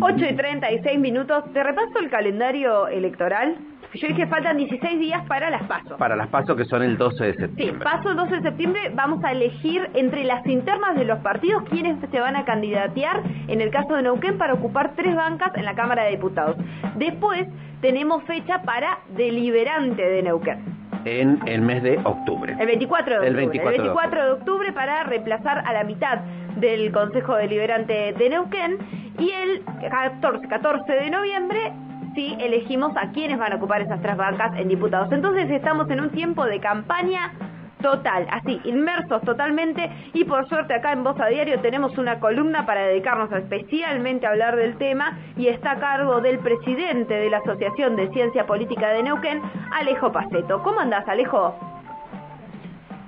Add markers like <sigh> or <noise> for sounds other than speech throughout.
8 y 36 minutos. Te repaso el calendario electoral. Yo dije faltan 16 días para las pasos. Para las pasos que son el 12 de Sí, septiembre. paso el 12 de septiembre vamos a elegir entre las internas de los partidos quiénes se van a candidatear en el caso de Neuquén para ocupar tres bancas en la Cámara de Diputados. Después tenemos fecha para deliberante de Neuquén. En el mes de octubre. El 24 de El octubre. 24 de 24 de octubre para reemplazar a la mitad del Consejo Deliberante de Neuquén. Y el 14, 14 de noviembre, sí, elegimos a quienes van a ocupar esas tres bancas en diputados. Entonces estamos en un tiempo de campaña total, así, inmersos totalmente. Y por suerte acá en Voz a Diario tenemos una columna para dedicarnos especialmente a hablar del tema. Y está a cargo del presidente de la Asociación de Ciencia Política de Neuquén, Alejo Paceto. ¿Cómo andás, Alejo?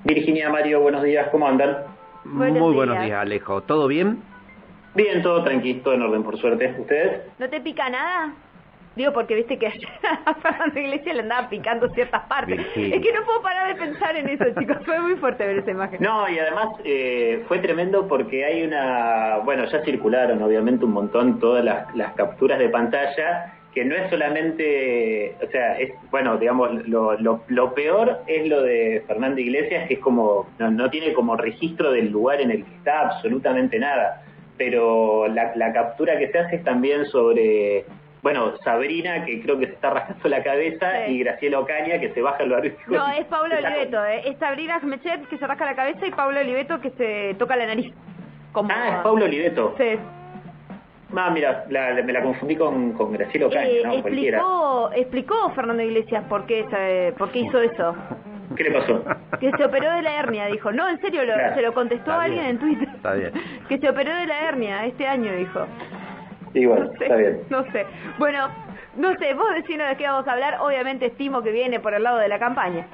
Virginia, Mario, buenos días, ¿cómo andan? Buenos Muy buenos días. Alejo. ¿Todo bien? Bien, todo tranquilo, todo en orden, por suerte. ¿Ustedes? ¿No te pica nada? Digo, porque viste que <laughs> a Fernando Iglesias le andaba picando ciertas partes. Es que no puedo parar de pensar en eso, chicos. Fue muy fuerte ver esa imagen. No, y además eh, fue tremendo porque hay una... Bueno, ya circularon obviamente un montón todas las, las capturas de pantalla, que no es solamente... O sea, es, bueno, digamos, lo, lo, lo peor es lo de Fernando Iglesias, que es como... No, no tiene como registro del lugar en el que está absolutamente nada. Pero la, la captura que se hace es también sobre... Bueno, Sabrina, que creo que se está rascando la cabeza, Sí. y Graciela Ocaña, que se baja el barbijo. No, es Pablo Oliveto, ¿eh? Es Sabrina Mechet que se rasca la cabeza y Pablo Oliveto que se toca la nariz. Como... Ah, es Pablo Oliveto. Sí. Ah, mira, la- la- me la confundí con, con Graciela Ocaña, Eh, no, cualquiera. explicó, explicó Fernando Iglesias por qué, por qué hizo eso. ¿Qué le pasó? Que se operó de la hernia, dijo. No, en serio, lo- Claro. se lo contestó a alguien en Twitter. Está bien. Que se operó de la hernia este año, dijo. Sí, bueno, no sé, está bien. No sé. Bueno, no sé, vos decinos de qué vamos a hablar. Obviamente estimo que viene por el lado de la campaña.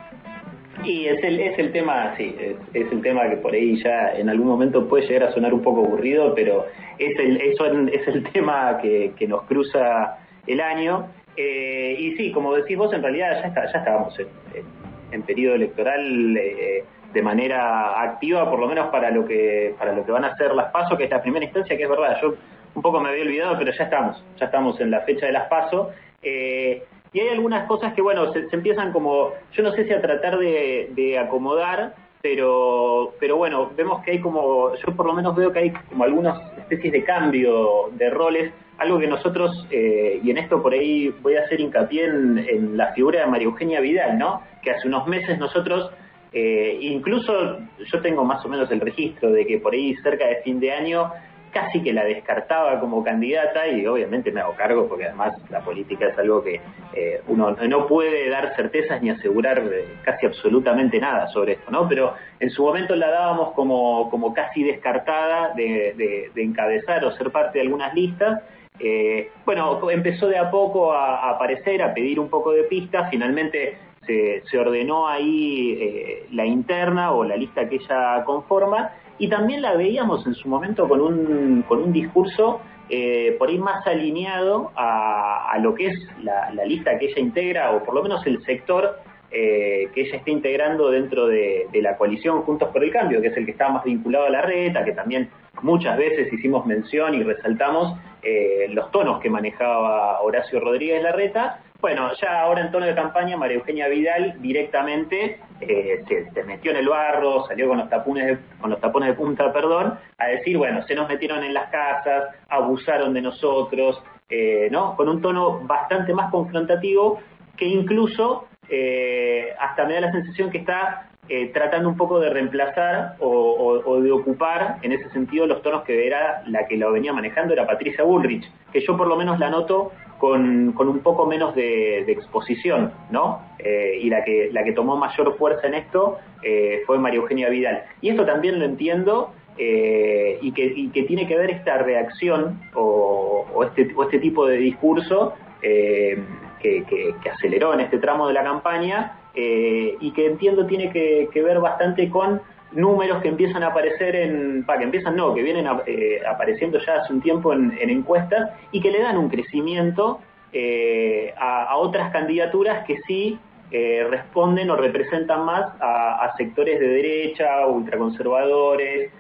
Y es el, es el tema, sí, es, el tema que por ahí ya en algún momento puede llegar a sonar un poco aburrido, pero es el, eso <laughs> es el tema que, que nos cruza el año. Eh, y sí, como decís vos, en realidad ya, está, ya estábamos en, en- periodo electoral eh, de manera activa, por lo menos para lo que para lo que van a ser las pasos, que es la primera instancia, que es verdad, yo un poco me había olvidado, pero ya estamos, ya estamos en la fecha de las pasos. Eh, y hay algunas cosas que, bueno, se, empiezan como, yo no sé si a tratar de, de acomodar, pero, pero bueno, vemos que hay como, yo por lo menos veo que hay como algunas especies de cambio de roles, algo que nosotros, eh, y en esto por ahí voy a hacer hincapié en, en la figura de María Eugenia Vidal, ¿no? Que hace unos meses nosotros, eh, incluso yo tengo más o menos el registro de que por ahí cerca de fin de año casi que la descartaba como candidata y obviamente me hago cargo porque además la política es algo que eh, uno no puede dar certezas ni asegurar eh, casi absolutamente nada sobre esto, ¿no? Pero en su momento la dábamos como, como casi descartada de, encabezar o ser parte de algunas listas. Eh, bueno, empezó de a poco a, aparecer, a pedir un poco de pistas, finalmente se, ordenó ahí la interna o la lista que ella conforma y también la veíamos en su momento con un, con un discurso eh, por ahí más alineado a, a lo que es la, lista que ella integra o por lo menos el sector eh, que ella está integrando dentro de, de la coalición Juntos por el Cambio, que es el que está más vinculado a la reta, que también muchas veces hicimos mención y resaltamos eh, los tonos que manejaba Horacio Rodríguez Larreta. Bueno, ya ahora en tono de campaña, María Eugenia Vidal directamente eh, se, metió en el barro, salió con los tapones de, con los tapones de punta, perdón, a decir, bueno, se nos metieron en las casas, abusaron de nosotros, eh, ¿no? Con un tono bastante más confrontativo que incluso eh, hasta me da la sensación que está eh, tratando un poco de reemplazar o, de ocupar en ese sentido los tonos que era la que lo venía manejando era Patricia Bullrich, que yo por lo menos la noto con, un poco menos de, exposición, ¿no? Eh, y la que, la que tomó mayor fuerza en esto eh, fue María Eugenia Vidal. Y esto también lo entiendo y, que, tiene que ver esta reacción o, este, este tipo de discurso que aceleró en este tramo de la campaña eh, y que entiendo tiene que, ver bastante con números que empiezan a aparecer en, que empiezan no, que vienen eh, apareciendo ya hace un tiempo en, en encuestas y que le dan un crecimiento eh, a, otras candidaturas que sí responden o representan más a, sectores de derecha, ultraconservadores,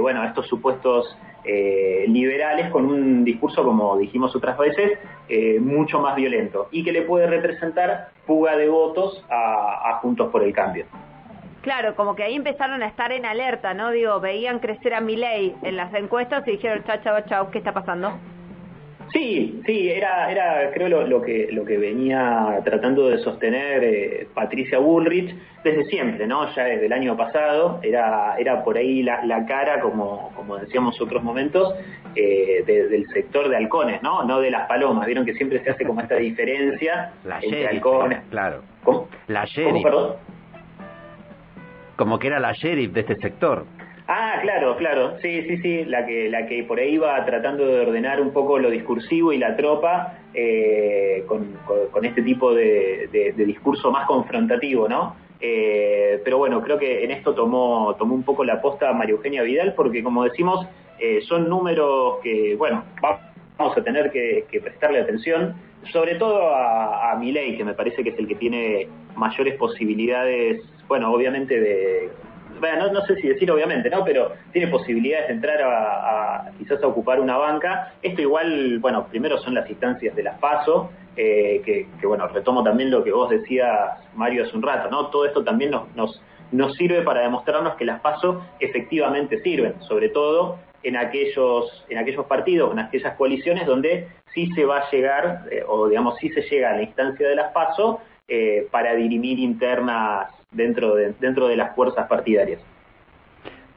bueno, a estos supuestos eh, liberales con un discurso, como dijimos otras veces, eh, mucho más violento y que le puede representar fuga de votos a, Juntos por el Cambio. Claro, como que ahí empezaron a estar en alerta, ¿no? Digo, veían crecer a Milei en las encuestas y dijeron, chao, chao, chao, ¿qué está pasando? Sí, sí, era, era creo lo, lo, que lo que venía tratando de sostener eh, Patricia Bullrich desde siempre, ¿no? Ya desde el año pasado era era por ahí la, la cara, como como decíamos otros momentos, eh, de, del sector de halcones, ¿no? No de las palomas. Vieron que siempre se hace como esta diferencia la entre sheriff, halcones. Claro. ¿Cómo? La ¿Cómo, sheriff. perdón? Como que era la sheriff de este sector. Ah, claro, claro, sí, sí, sí, la que, la que por ahí va tratando de ordenar un poco lo discursivo y la tropa eh, con, con, este tipo de, de, discurso más confrontativo, ¿no? Eh, pero bueno, creo que en esto tomó, tomó un poco la posta María Eugenia Vidal, porque como decimos, eh, son números que, bueno, vamos a tener que, prestarle atención, sobre todo a, a que me parece que es el que tiene mayores posibilidades, bueno, obviamente de no, no, sé si decir obviamente, ¿no? Pero tiene posibilidades de entrar a, quizás a ocupar una banca. Esto igual, bueno, primero son las instancias de las PASO, eh, que, que, bueno, retomo también lo que vos decías, Mario, hace un rato, ¿no? Todo esto también nos, nos, nos sirve para demostrarnos que las PASO efectivamente sirven, sobre todo en aquellos, en aquellos partidos, en aquellas coaliciones donde sí se va a llegar, eh, o digamos, sí se llega a la instancia de las PASO eh, para dirimir internas dentro de, dentro de las fuerzas partidarias.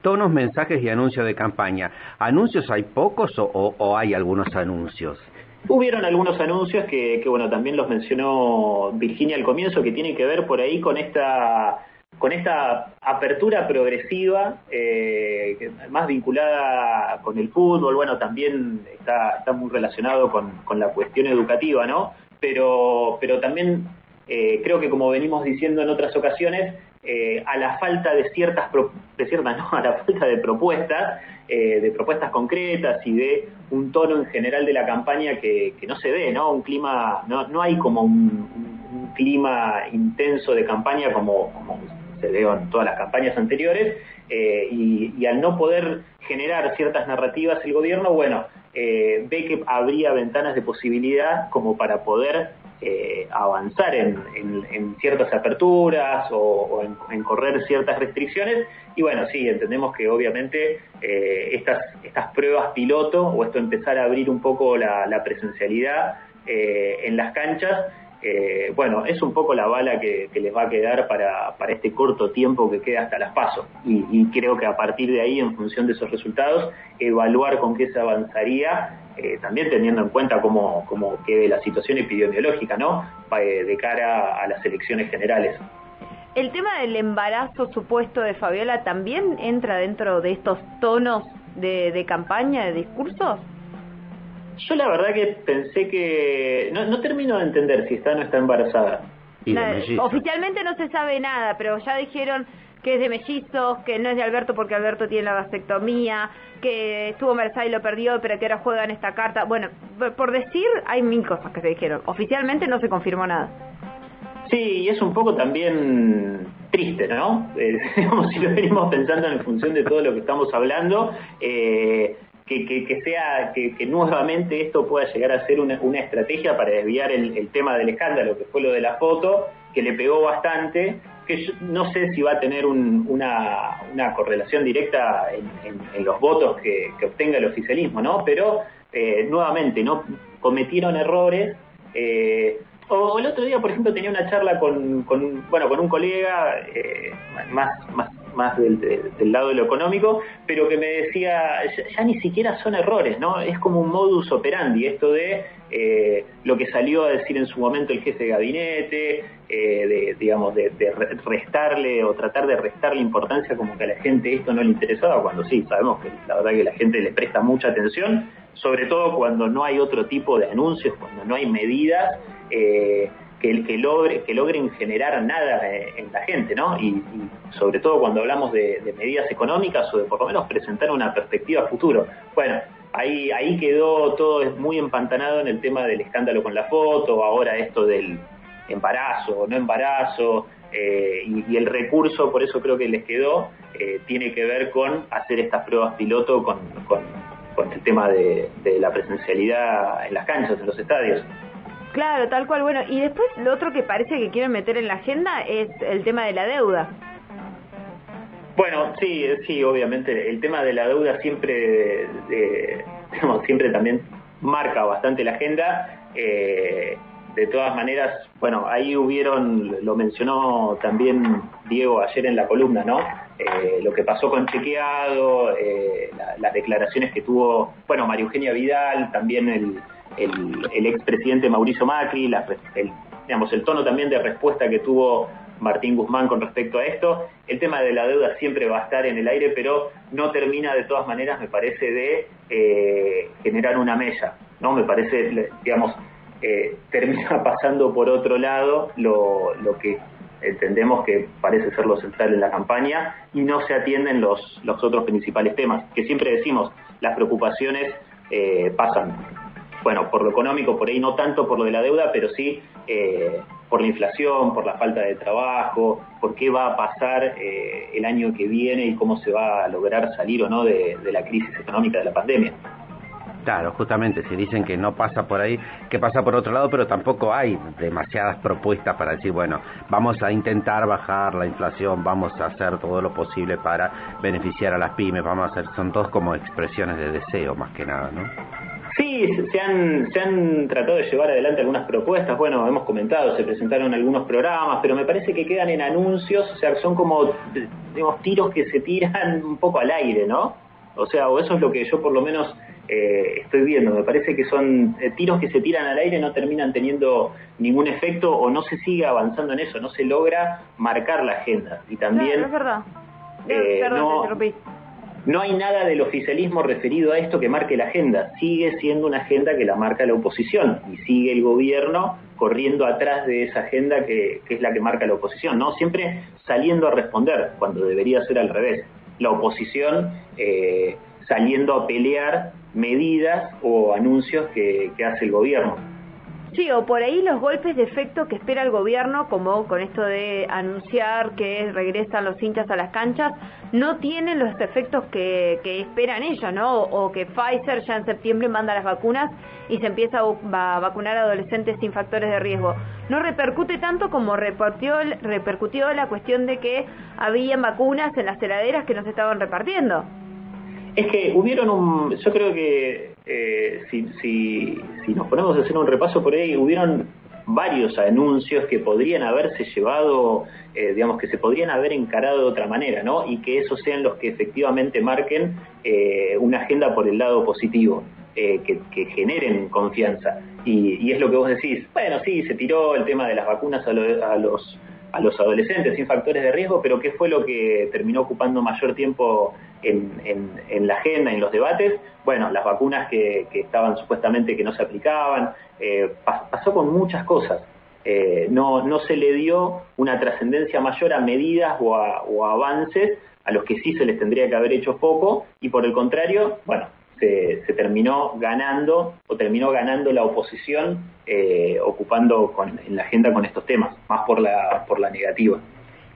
Tonos, mensajes y anuncios de campaña. ¿Anuncios hay pocos o, o, o hay algunos anuncios? Hubieron algunos anuncios que, que, bueno, también los mencionó Virginia al comienzo, que tienen que ver por ahí con esta con esta apertura progresiva, eh, más vinculada con el fútbol, bueno, también está, está muy relacionado con, con la cuestión educativa, ¿no? Pero, pero también eh, creo que como venimos diciendo en otras ocasiones, eh, a la falta de ciertas, pro, de ciertas <laughs> no, a la falta de propuestas, eh, de propuestas concretas y de un tono en general de la campaña que, no se ve, ¿no? Un clima, no, no hay como un, clima intenso de campaña como, se dio en todas las campañas anteriores, y, y, al no poder generar ciertas narrativas el gobierno, bueno, ve que habría ventanas de posibilidad como para poder eh, avanzar en, ciertas aperturas o, en, correr ciertas restricciones. Y bueno, sí, entendemos que obviamente eh, estas, pruebas piloto o esto empezar a abrir un poco la, presencialidad eh, en las canchas, eh, bueno, es un poco la bala que, les va a quedar para, este corto tiempo que queda hasta las pasos. Y, creo que a partir de ahí, en función de esos resultados, evaluar con qué se avanzaría, eh, también teniendo en cuenta cómo, cómo quede la situación epidemiológica, ¿no? Eh, de cara a las elecciones generales. ¿El tema del embarazo supuesto de Fabiola también entra dentro de estos tonos de, de campaña, de discursos? Yo la verdad que pensé que... No, no termino de entender si está o no está embarazada. Nada, oficialmente no se sabe nada, pero ya dijeron que es de mellizos, que no es de Alberto porque Alberto tiene la vasectomía, que estuvo embarazada y lo perdió, pero que ahora juegan esta carta. Bueno, por decir, hay mil cosas que se dijeron. Oficialmente no se confirmó nada. Sí, y es un poco también triste, ¿no? Eh, <laughs> si lo venimos pensando en función de todo lo que estamos hablando, eh, que, que, sea, que, nuevamente esto pueda llegar a ser una, una estrategia para desviar el, tema del escándalo, que fue lo de la foto, que le pegó bastante, que yo no sé si va a tener un, una, una, correlación directa en los votos que, obtenga el oficialismo, ¿no? Pero, eh, nuevamente, ¿no? Cometieron errores, eh, o el otro día, por ejemplo, tenía una charla con, con bueno, con un colega eh, más, más, más del, del, lado de lo económico, pero que me decía, ya, ya, ni siquiera son errores, ¿no? Es como un modus operandi, esto de eh, lo que salió a decir en su momento el jefe de gabinete, eh, de, digamos, de, de, restarle o tratar de restarle importancia como que a la gente esto no le interesaba, cuando sí, sabemos que la verdad que la gente le presta mucha atención, sobre todo cuando no hay otro tipo de anuncios, cuando no hay medidas eh, que, que, logre, que logren generar nada en la gente, ¿no? Y, y sobre todo cuando hablamos de, de, medidas económicas o de por lo menos presentar una perspectiva futuro. Bueno, ahí, ahí quedó todo muy empantanado en el tema del escándalo con la foto, ahora esto del embarazo no embarazo, eh, y, el recurso, por eso creo que les quedó, eh, tiene que ver con hacer estas pruebas piloto con, con con el tema de, la presencialidad en las canchas, en los estadios. Claro, tal cual. Bueno, y después lo otro que parece que quieren meter en la agenda es el tema de la deuda. Bueno, sí, sí, obviamente el tema de la deuda siempre, eh, siempre también marca bastante la agenda. Eh, de todas maneras, bueno, ahí hubieron, lo mencionó también Diego ayer en la columna, ¿no? Eh, lo que pasó con Chequeado, eh, las declaraciones que tuvo, bueno, María Eugenia Vidal, también el, el, el expresidente Mauricio Macri, el, tono también de respuesta que tuvo Martín Guzmán con respecto a esto. El tema de la deuda siempre va a estar en el aire, pero no termina de todas maneras, me parece, de eh, generar una mella, ¿no? Me parece, digamos, eh, termina <laughs> pasando por otro lado lo, que entendemos que parece ser lo central en la campaña y no se atienden los, los otros principales temas, que siempre decimos, las preocupaciones eh, pasan, bueno, por lo económico, por ahí no tanto por lo de la deuda, pero sí eh, por la inflación, por la falta de trabajo, por qué va a pasar el año que viene y cómo se va a lograr salir o no de la crisis económica de la pandemia. Claro, justamente, si dicen que no pasa por ahí, que pasa por otro lado, pero tampoco hay demasiadas propuestas para decir, bueno, vamos a intentar bajar la inflación, vamos a hacer todo lo posible para beneficiar a las pymes, vamos a hacer, son todos como expresiones de deseo más que nada, ¿no? Sí, se han, se han tratado de llevar adelante algunas propuestas, bueno, hemos comentado, se presentaron algunos programas, pero me parece que quedan en anuncios, o sea, son como, digamos, tiros que se tiran <laughs> un poco al aire, ¿no? O sea, o eso es lo que yo por lo menos eh, estoy viendo. Me parece que son eh, tiros que se tiran al aire, no terminan teniendo ningún efecto o no se sigue avanzando en eso, no se logra marcar la agenda. Y también... es verdad. Eh, no, no hay nada del oficialismo referido a esto que marque la agenda. Sigue siendo una agenda que la marca la oposición y sigue el gobierno corriendo atrás de esa agenda que, es la que marca la oposición, ¿no? Siempre saliendo a responder cuando debería ser al revés. La oposición eh, saliendo a pelear medidas o anuncios que, hace el gobierno. Sí, o por ahí los golpes de efecto que espera el gobierno, como con esto de anunciar que regresan los hinchas a las canchas, no tienen los efectos que, esperan ellos, ¿no? O, que Pfizer ya en septiembre manda las vacunas y se empieza a, vacunar a adolescentes sin factores de riesgo. No repercute tanto como repartió, repercutió la cuestión de que habían vacunas en las heladeras que no se estaban repartiendo. Es que hubieron un, yo creo que eh, si, si, si nos ponemos a hacer un repaso por ahí, hubieron varios anuncios que podrían haberse llevado, eh, digamos, que se podrían haber encarado de otra manera, ¿no? Y que esos sean los que efectivamente marquen eh, una agenda por el lado positivo, que, que, generen confianza. Y, es lo que vos decís, bueno, sí, se tiró el tema de las vacunas a, a los a los adolescentes sin factores de riesgo, pero ¿qué fue lo que terminó ocupando mayor tiempo en, en, la agenda, en los debates? Bueno, las vacunas que, estaban supuestamente que no se aplicaban, eh, pasó con muchas cosas. Eh, no, no se le dio una trascendencia mayor a medidas o a, o avances a los que sí se les tendría que haber hecho poco, y por el contrario, bueno, se, terminó ganando o terminó ganando la oposición eh, ocupando en la agenda con estos temas, más por la, por la negativa.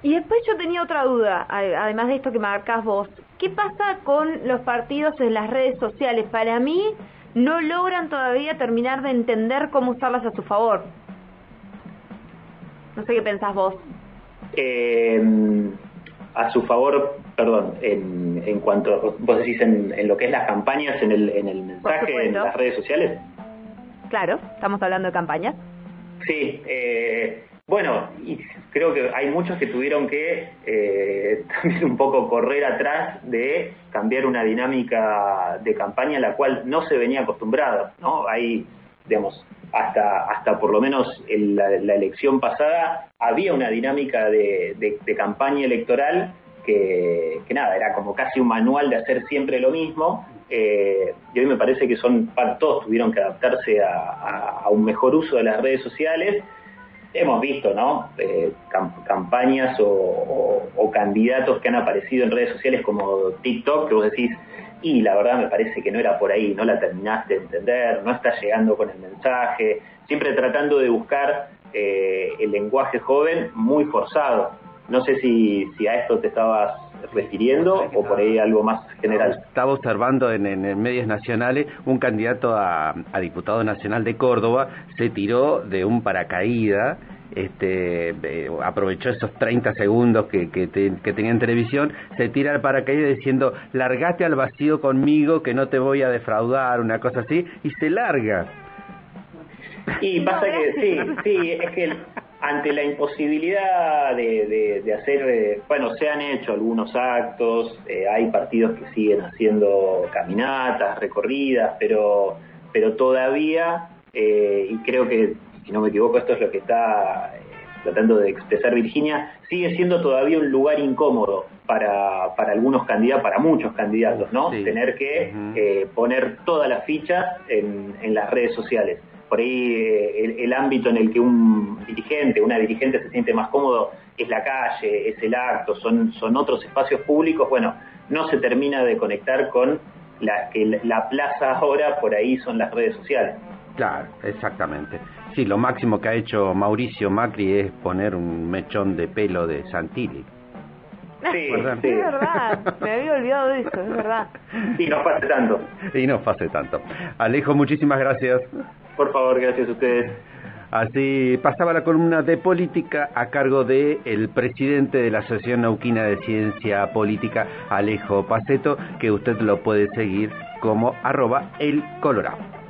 Y después yo tenía otra duda, además de esto que marcas vos. ¿Qué pasa con los partidos en las redes sociales? Para mí no logran todavía terminar de entender cómo usarlas a su favor. No sé qué pensás vos. Eh, a su favor, perdón, en, en cuanto, vos decís en, en, lo que es las campañas, en el, en el mensaje, en las redes sociales. Claro, estamos hablando de campañas. Sí, eh, bueno, y creo que hay muchos que tuvieron que eh, <laughs> también un poco correr atrás de cambiar una dinámica de campaña en la cual no se venía acostumbrado, ¿no? Hay, digamos, hasta, hasta por lo menos en la, elección pasada, había una dinámica de, campaña electoral que, nada, era como casi un manual de hacer siempre lo mismo. Eh, y hoy me parece que son todos tuvieron que adaptarse a, un mejor uso de las redes sociales. Hemos visto, ¿no? Eh, campañas o, candidatos que han aparecido en redes sociales como TikTok, que vos decís, y la verdad me parece que no era por ahí, no la terminaste de entender, no estás llegando con el mensaje, siempre tratando de buscar eh, el lenguaje joven muy forzado. No sé si a esto te estabas refiriendo o por ahí algo más general? Estaba observando en, en, medios nacionales un candidato a, a, diputado nacional de Córdoba se tiró de un paracaídas este, aprovechó esos 30 segundos que, que, tenía en televisión, se tira al paracaídas diciendo, largaste al vacío conmigo que no te voy a defraudar, una cosa así, y se larga. Y pasa que sí, sí, es que ante la imposibilidad de, de, hacer, eh, bueno, se han hecho algunos actos, eh, hay partidos que siguen haciendo caminatas, recorridas, pero, pero todavía, eh, y creo que si no me equivoco, esto es lo que está eh, tratando de expresar Virginia, sigue siendo todavía un lugar incómodo para, para algunos candidatos, para muchos candidatos, ¿no? Tener que eh, poner todas las fichas en, en, las redes sociales. Por ahí eh, el, ámbito en el que un dirigente, una dirigente se siente más cómodo es la calle, es el acto, son, son otros espacios públicos, bueno, no se termina de conectar con la, que la plaza <laughs> ahora por ahí son las redes sociales. Claro, exactamente. Sí, lo máximo que ha hecho Mauricio Macri es poner un mechón de pelo de Santilli. <laughs> Sí, es verdad, me había olvidado de eso, es verdad. Y no pase tanto. Y no pase tanto. Alejo, muchísimas gracias. Por favor, gracias a ustedes. Así pasaba la columna de política a cargo de el presidente de la Asociación Nauquina de Ciencia Política, Alejo Paceto, que usted lo puede seguir como arroba el Colorado.